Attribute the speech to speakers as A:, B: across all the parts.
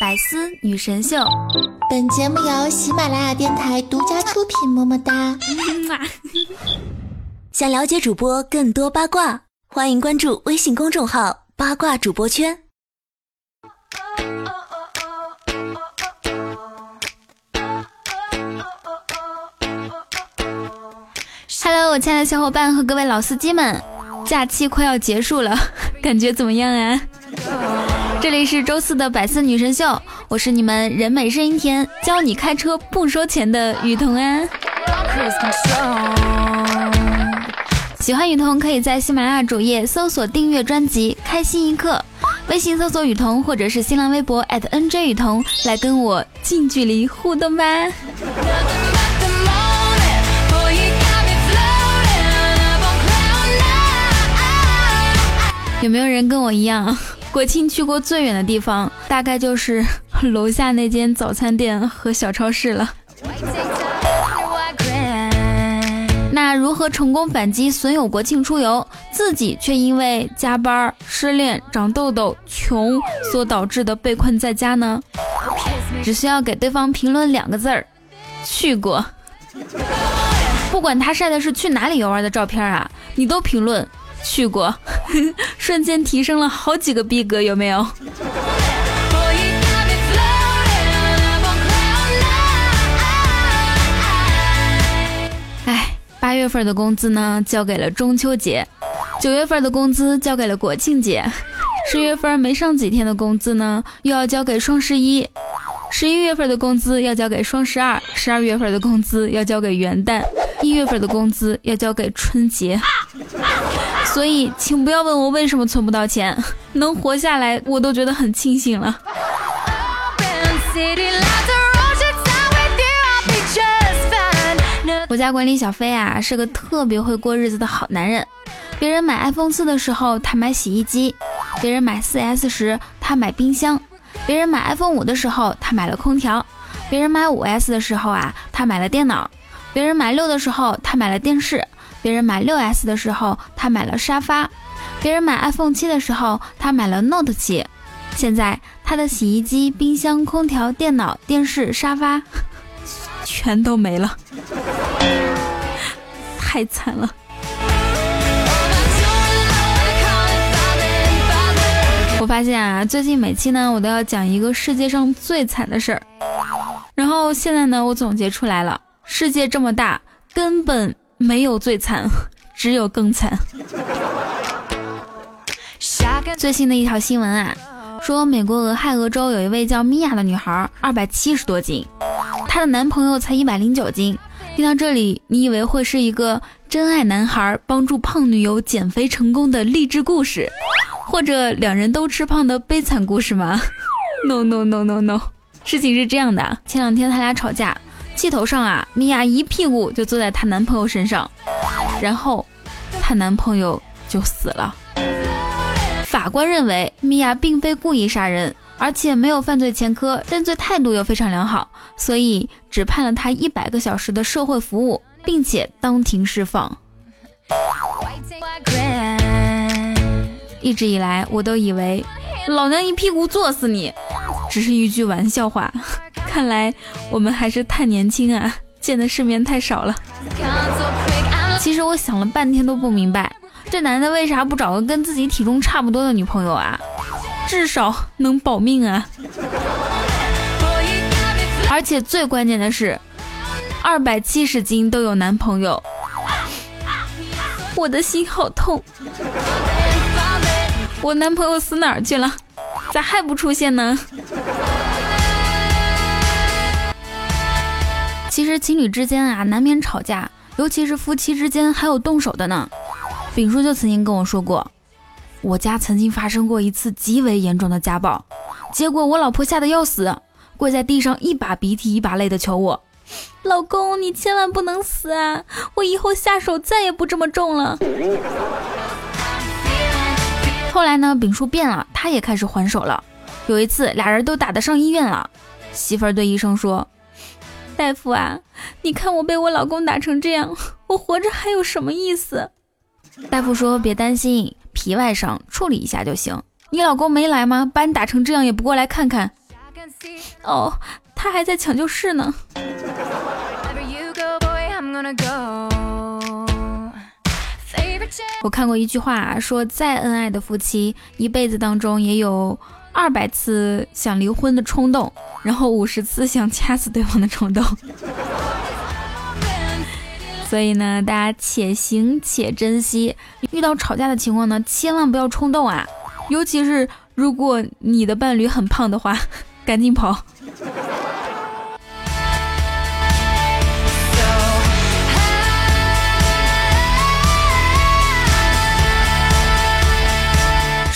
A: 百思女神秀，
B: 本节目由喜马拉雅电台独家出品。么么哒！
C: 想了解主播更多八卦，欢迎关注微信公众号“八卦主播圈”。
A: Hello，我亲爱的小伙伴和各位老司机们，假期快要结束了，感觉怎么样啊？这里是周四的百思女神秀，我是你们人美声音甜，教你开车不收钱的雨桐啊。喜欢雨桐可以在喜马拉雅主页搜索订阅专辑《开心一刻》，微信搜索雨桐或者是新浪微博 @NJ 雨桐来跟我近距离互动吧。有没有人跟我一样，国庆去过最远的地方，大概就是 楼下那间早餐店和小超市了？那如何成功反击损友国庆出游，自己却因为加班、失恋、长痘痘、穷所导致的被困在家呢？只需要给对方评论两个字儿：去过。不管他晒的是去哪里游玩的照片啊，你都评论。去过，瞬间提升了好几个逼格，有没有？哎，八月份的工资呢，交给了中秋节；九月份的工资交给了国庆节；十月份没上几天的工资呢，又要交给双十一；十一月份的工资要交给双十二；十二月份的工资要交给元旦；一月份的工资要交给春节。啊所以，请不要问我为什么存不到钱，能活下来我都觉得很庆幸了。我家管理小飞啊，是个特别会过日子的好男人。别人买 iPhone 四的时候，他买洗衣机；别人买四 S 时，他买冰箱；别人买 iPhone 五的时候，他买了空调；别人买五 S 的时候啊，他买了电脑；别人买六的时候，他买了电视。别人买六 S 的时候，他买了沙发；别人买 iPhone 七的时候，他买了 Note 七。现在他的洗衣机、冰箱、空调、电脑、电视、沙发 全都没了，太惨了。我发现啊，最近每期呢，我都要讲一个世界上最惨的事儿。然后现在呢，我总结出来了：世界这么大，根本。没有最惨，只有更惨。最新的一条新闻啊，说美国俄亥俄州有一位叫米娅的女孩，二百七十多斤，她的男朋友才一百零九斤。听到这里，你以为会是一个真爱男孩帮助胖女友减肥成功的励志故事，或者两人都吃胖的悲惨故事吗？No No No No No，事情是这样的，前两天他俩吵架。气头上啊，米娅一屁股就坐在她男朋友身上，然后她男朋友就死了。法官认为米娅并非故意杀人，而且没有犯罪前科，认罪态度又非常良好，所以只判了她一百个小时的社会服务，并且当庭释放。一直以来，我都以为老娘一屁股坐死你，只是一句玩笑话。看来我们还是太年轻啊，见的世面太少了。其实我想了半天都不明白，这男的为啥不找个跟自己体重差不多的女朋友啊？至少能保命啊！而且最关键的是，二百七十斤都有男朋友，我的心好痛。我男朋友死哪儿去了？咋还不出现呢？其实情侣之间啊，难免吵架，尤其是夫妻之间还有动手的呢。丙叔就曾经跟我说过，我家曾经发生过一次极为严重的家暴，结果我老婆吓得要死，跪在地上一把鼻涕一把泪的求我，老公你千万不能死啊！我以后下手再也不这么重了。后来呢，丙叔变了，他也开始还手了。有一次俩人都打得上医院了，媳妇儿对医生说。大夫啊，你看我被我老公打成这样，我活着还有什么意思？大夫说别担心，皮外伤处理一下就行。你老公没来吗？把你打成这样也不过来看看。哦，他还在抢救室呢。我看过一句话，说再恩爱的夫妻，一辈子当中也有二百次想离婚的冲动，然后五十次想掐死对方的冲动。所以呢，大家且行且珍惜。遇到吵架的情况呢，千万不要冲动啊！尤其是如果你的伴侣很胖的话，赶紧跑。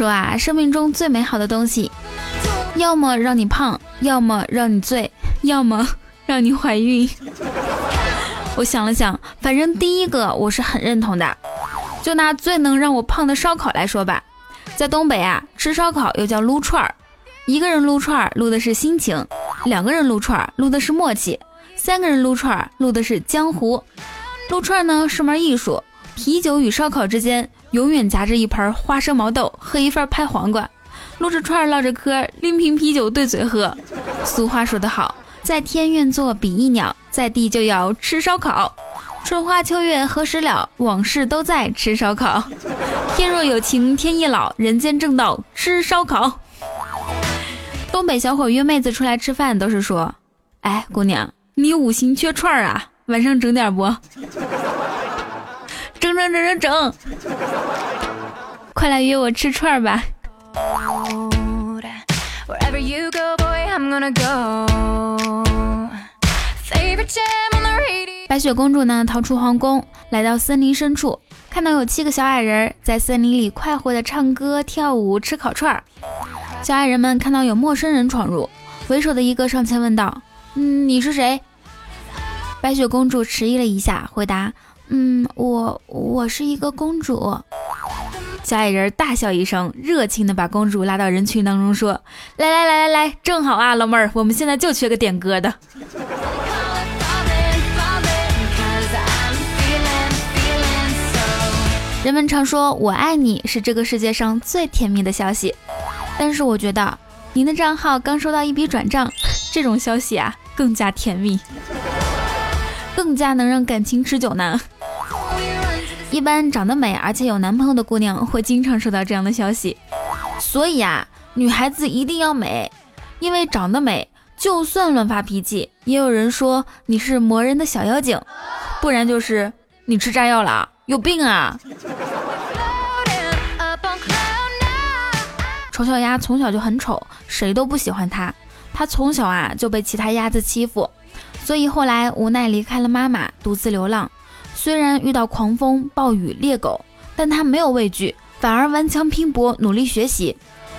A: 说啊，生命中最美好的东西，要么让你胖，要么让你醉，要么让你怀孕。我想了想，反正第一个我是很认同的。就拿最能让我胖的烧烤来说吧，在东北啊，吃烧烤又叫撸串儿。一个人撸串儿撸的是心情，两个人撸串儿撸的是默契，三个人撸串儿撸的是江湖。撸串呢是门艺术，啤酒与烧烤之间。永远夹着一盘花生毛豆和一份拍黄瓜，撸着串唠着嗑，拎瓶啤酒对嘴喝。俗话说得好，在天愿作比翼鸟，在地就要吃烧烤。春花秋月何时了？往事都在吃烧烤。天若有情天亦老，人间正道吃烧烤。东北小伙约妹子出来吃饭都是说：“哎，姑娘，你五行缺串啊，晚上整点不？”整整整整整，快来约我吃串吧！白雪公主呢，逃出皇宫，来到森林深处，看到有七个小矮人在森林里快活的唱歌、跳舞、吃烤串儿。小矮人们看到有陌生人闯入，为首的一个上前问道：“嗯，你是谁？”白雪公主迟疑了一下，回答。嗯，我我是一个公主。小矮人大笑一声，热情的把公主拉到人群当中，说：“来来来来来，正好啊，老妹儿，我们现在就缺个点歌的。”人们常说“我爱你”是这个世界上最甜蜜的消息，但是我觉得您的账号刚收到一笔转账，这种消息啊更加甜蜜，更加能让感情持久呢。一般长得美而且有男朋友的姑娘会经常收到这样的消息，所以啊，女孩子一定要美，因为长得美，就算乱发脾气，也有人说你是磨人的小妖精，不然就是你吃炸药了，有病啊！丑小鸭从小就很丑，谁都不喜欢它，它从小啊就被其他鸭子欺负，所以后来无奈离开了妈妈，独自流浪。虽然遇到狂风暴雨猎狗，但他没有畏惧，反而顽强拼搏，努力学习。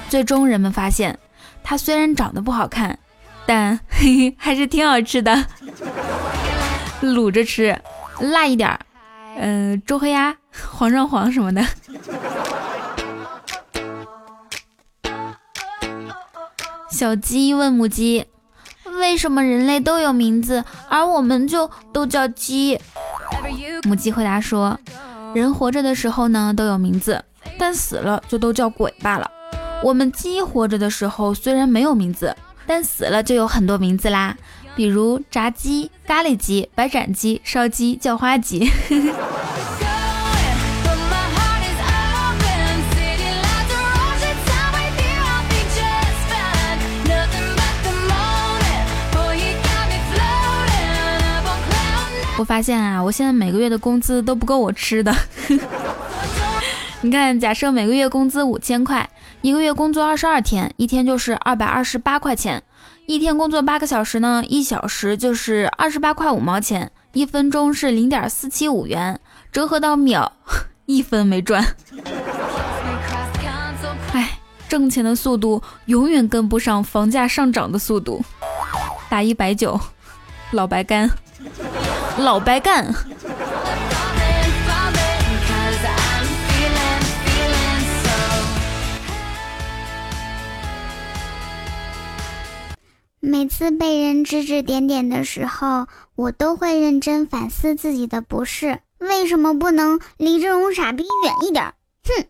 A: 最终，人们发现，他虽然长得不好看，但嘿 嘿还是挺好吃的，卤着吃，辣一点儿，嗯，周黑鸭、黄上黄什么的。小鸡问母鸡：“为什么人类都有名字，而我们就都叫鸡？”母鸡回答说：“人活着的时候呢都有名字，但死了就都叫鬼罢了。我们鸡活着的时候虽然没有名字，但死了就有很多名字啦，比如炸鸡、咖喱鸡、白斩鸡、烧鸡、叫花鸡。”我发现啊，我现在每个月的工资都不够我吃的。你看，假设每个月工资五千块，一个月工作二十二天，一天就是二百二十八块钱。一天工作八个小时呢，一小时就是二十八块五毛钱，一分钟是零点四七五元，折合到秒，一分没赚。哎，挣钱的速度永远跟不上房价上涨的速度。打一百九，老白干。老白干。
D: 每次被人指指点点的时候，我都会认真反思自己的不是。为什么不能离这种傻逼远一点？哼！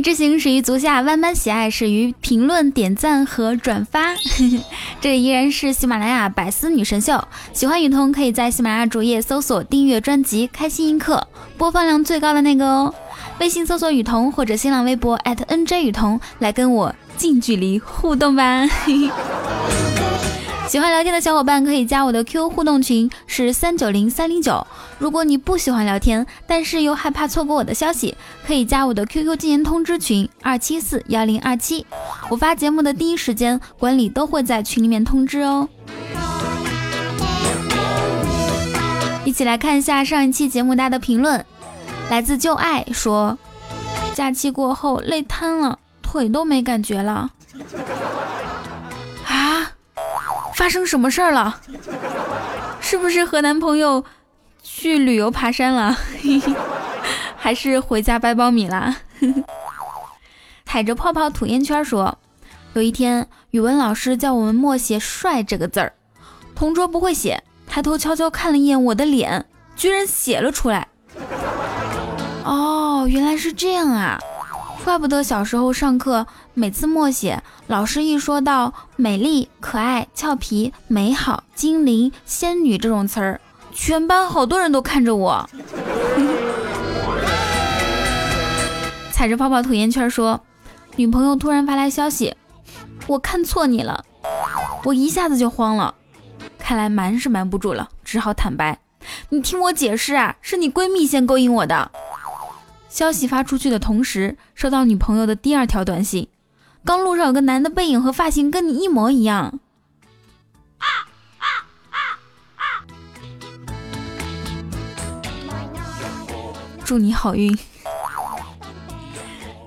A: 之行始于足下，万般喜爱始于评论、点赞和转发。这里依然是喜马拉雅百思女神秀，喜欢雨桐可以在喜马拉雅主页搜索订阅专辑《开心一刻》，播放量最高的那个哦。微信搜索雨桐或者新浪微博 @nj 雨桐来跟我近距离互动吧。嘿嘿喜欢聊天的小伙伴可以加我的 QQ 互动群，是三九零三零九。如果你不喜欢聊天，但是又害怕错过我的消息，可以加我的 QQ 禁言通知群二七四幺零二七。我发节目的第一时间，管理都会在群里面通知哦。一起来看一下上一期节目大家的评论，来自旧爱说，假期过后累瘫了，腿都没感觉了。发生什么事儿了？是不是和男朋友去旅游爬山了？还是回家掰苞米啦？踩着泡泡吐烟圈说，有一天语文老师叫我们默写“帅”这个字儿，同桌不会写，抬头悄悄看了一眼我的脸，居然写了出来。哦，原来是这样啊！怪不得小时候上课，每次默写，老师一说到美丽、可爱、俏皮、美好、精灵、仙女这种词儿，全班好多人都看着我，踩着泡泡吐烟圈说：“女朋友突然发来消息，我看错你了。”我一下子就慌了，看来瞒是瞒不住了，只好坦白：“你听我解释啊，是你闺蜜先勾引我的。”消息发出去的同时，收到女朋友的第二条短信：刚路上有个男的背影和发型跟你一模一样。祝你好运。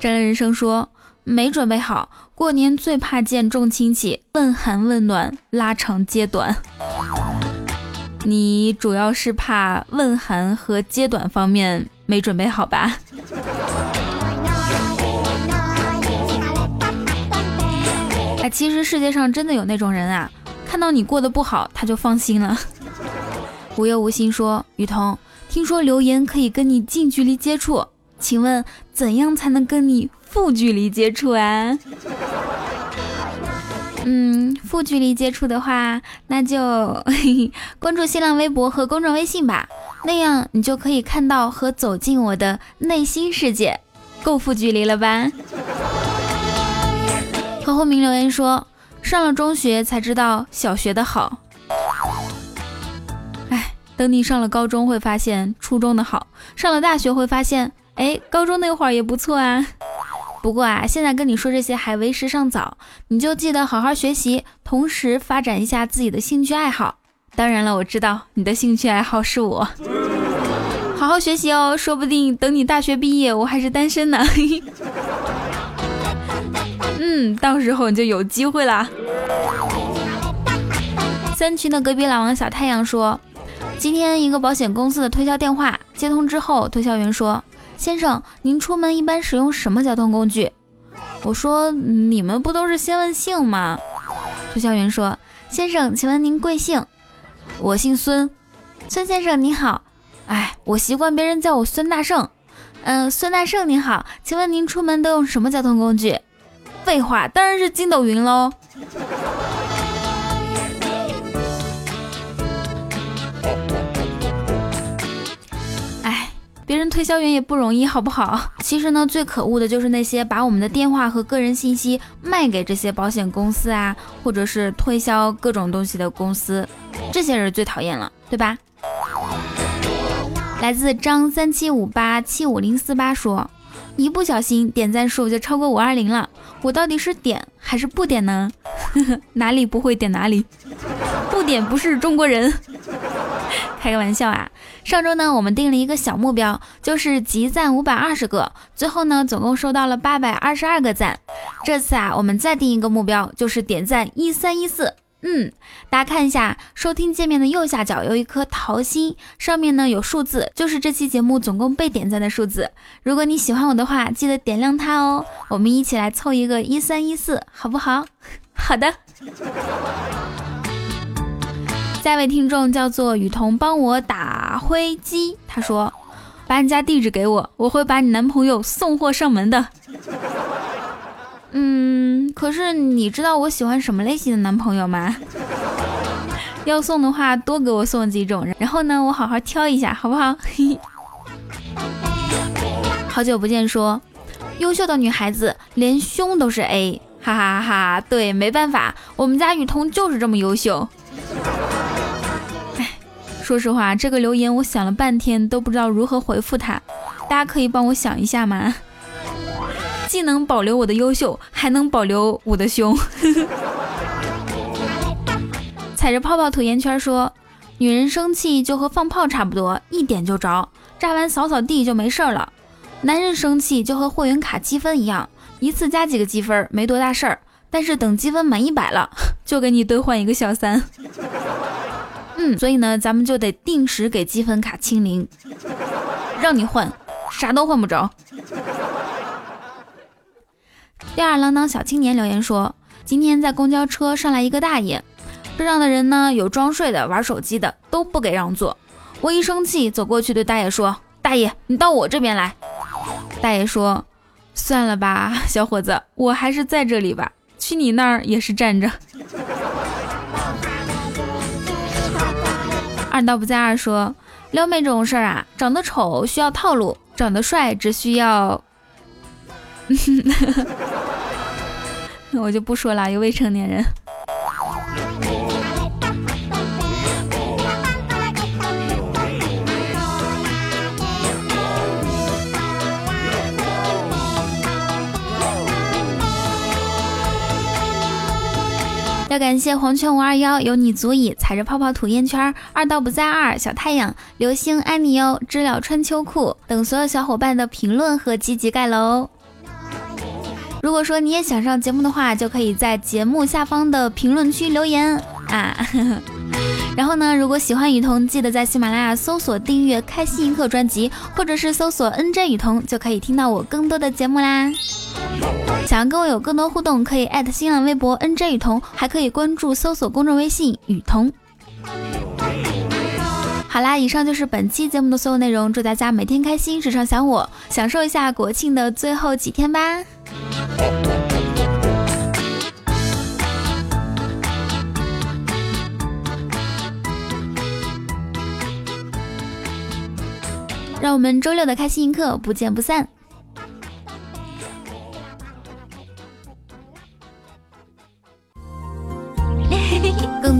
A: 战乱人生说没准备好，过年最怕见重亲戚，问寒问暖，拉长接短。你主要是怕问寒和接短方面没准备好吧？哎，其实世界上真的有那种人啊，看到你过得不好，他就放心了。无忧无心说，雨桐，听说留言可以跟你近距离接触，请问怎样才能跟你负距离接触啊？嗯，负距离接触的话，那就嘿 嘿关注新浪微博和公众微信吧，那样你就可以看到和走进我的内心世界，够负距离了吧？何后明留言说，上了中学才知道小学的好，哎，等你上了高中会发现初中的好，上了大学会发现，哎，高中那会儿也不错啊。不过啊，现在跟你说这些还为时尚早，你就记得好好学习，同时发展一下自己的兴趣爱好。当然了，我知道你的兴趣爱好是我，好好学习哦，说不定等你大学毕业，我还是单身呢。嗯，到时候你就有机会啦。三群的隔壁老王小太阳说，今天一个保险公司的推销电话接通之后，推销员说。先生，您出门一般使用什么交通工具？我说你们不都是先问姓吗？推销员说：“先生，请问您贵姓？我姓孙，孙先生您好。哎，我习惯别人叫我孙大圣。嗯，孙大圣您好，请问您出门都用什么交通工具？废话，当然是筋斗云喽。”别人推销员也不容易，好不好？其实呢，最可恶的就是那些把我们的电话和个人信息卖给这些保险公司啊，或者是推销各种东西的公司，这些人最讨厌了，对吧？来自张三七五八七五零四八说，一不小心点赞数就超过五二零了，我到底是点还是不点呢？哪里不会点哪里，不点不是中国人。开个玩笑啊！上周呢，我们定了一个小目标，就是集赞五百二十个。最后呢，总共收到了八百二十二个赞。这次啊，我们再定一个目标，就是点赞一三一四。嗯，大家看一下收听界面的右下角有一颗桃心，上面呢有数字，就是这期节目总共被点赞的数字。如果你喜欢我的话，记得点亮它哦。我们一起来凑一个一三一四，好不好？好的。下一位听众叫做雨桐，帮我打灰机。他说：“把你家地址给我，我会把你男朋友送货上门的。”嗯，可是你知道我喜欢什么类型的男朋友吗？要送的话，多给我送几种，然后呢，我好好挑一下，好不好？好久不见，说优秀的女孩子连胸都是 A，哈哈哈哈！对，没办法，我们家雨桐就是这么优秀。说实话，这个留言我想了半天都不知道如何回复他，大家可以帮我想一下吗？既能保留我的优秀，还能保留我的胸。踩着泡泡吐烟圈说：“女人生气就和放炮差不多，一点就着，炸完扫扫地就没事了。男人生气就和会员卡积分一样，一次加几个积分没多大事儿，但是等积分满一百了，就给你兑换一个小三。嗯，所以呢，咱们就得定时给积分卡清零，让你换，啥都换不着。”吊儿郎当小青年留言说：“今天在公交车上来一个大爷。”车上的人呢，有装睡的、玩手机的，都不给让座。我一生气，走过去对大爷说：“大爷，你到我这边来。”大爷说：“算了吧，小伙子，我还是在这里吧，去你那儿也是站着。”二刀不在二说：“撩妹这种事儿啊，长得丑需要套路，长得帅只需要 我就不说了，有未成年人。”要感谢黄泉五二幺，有你足矣，踩着泡泡吐烟圈，二道不在二，小太阳，流星爱你哟，知了穿秋裤等所有小伙伴的评论和积极盖楼。如果说你也想上节目的话，就可以在节目下方的评论区留言啊。然后呢，如果喜欢雨桐，记得在喜马拉雅搜索订阅开心一刻专辑，或者是搜索 NJ 雨桐，就可以听到我更多的节目啦。想要跟我有更多互动，可以艾特新浪微博 N J 雨桐，还可以关注搜索公众微信雨桐。好啦，以上就是本期节目的所有内容，祝大家每天开心，时常想我，享受一下国庆的最后几天吧。让我们周六的开心一刻不见不散。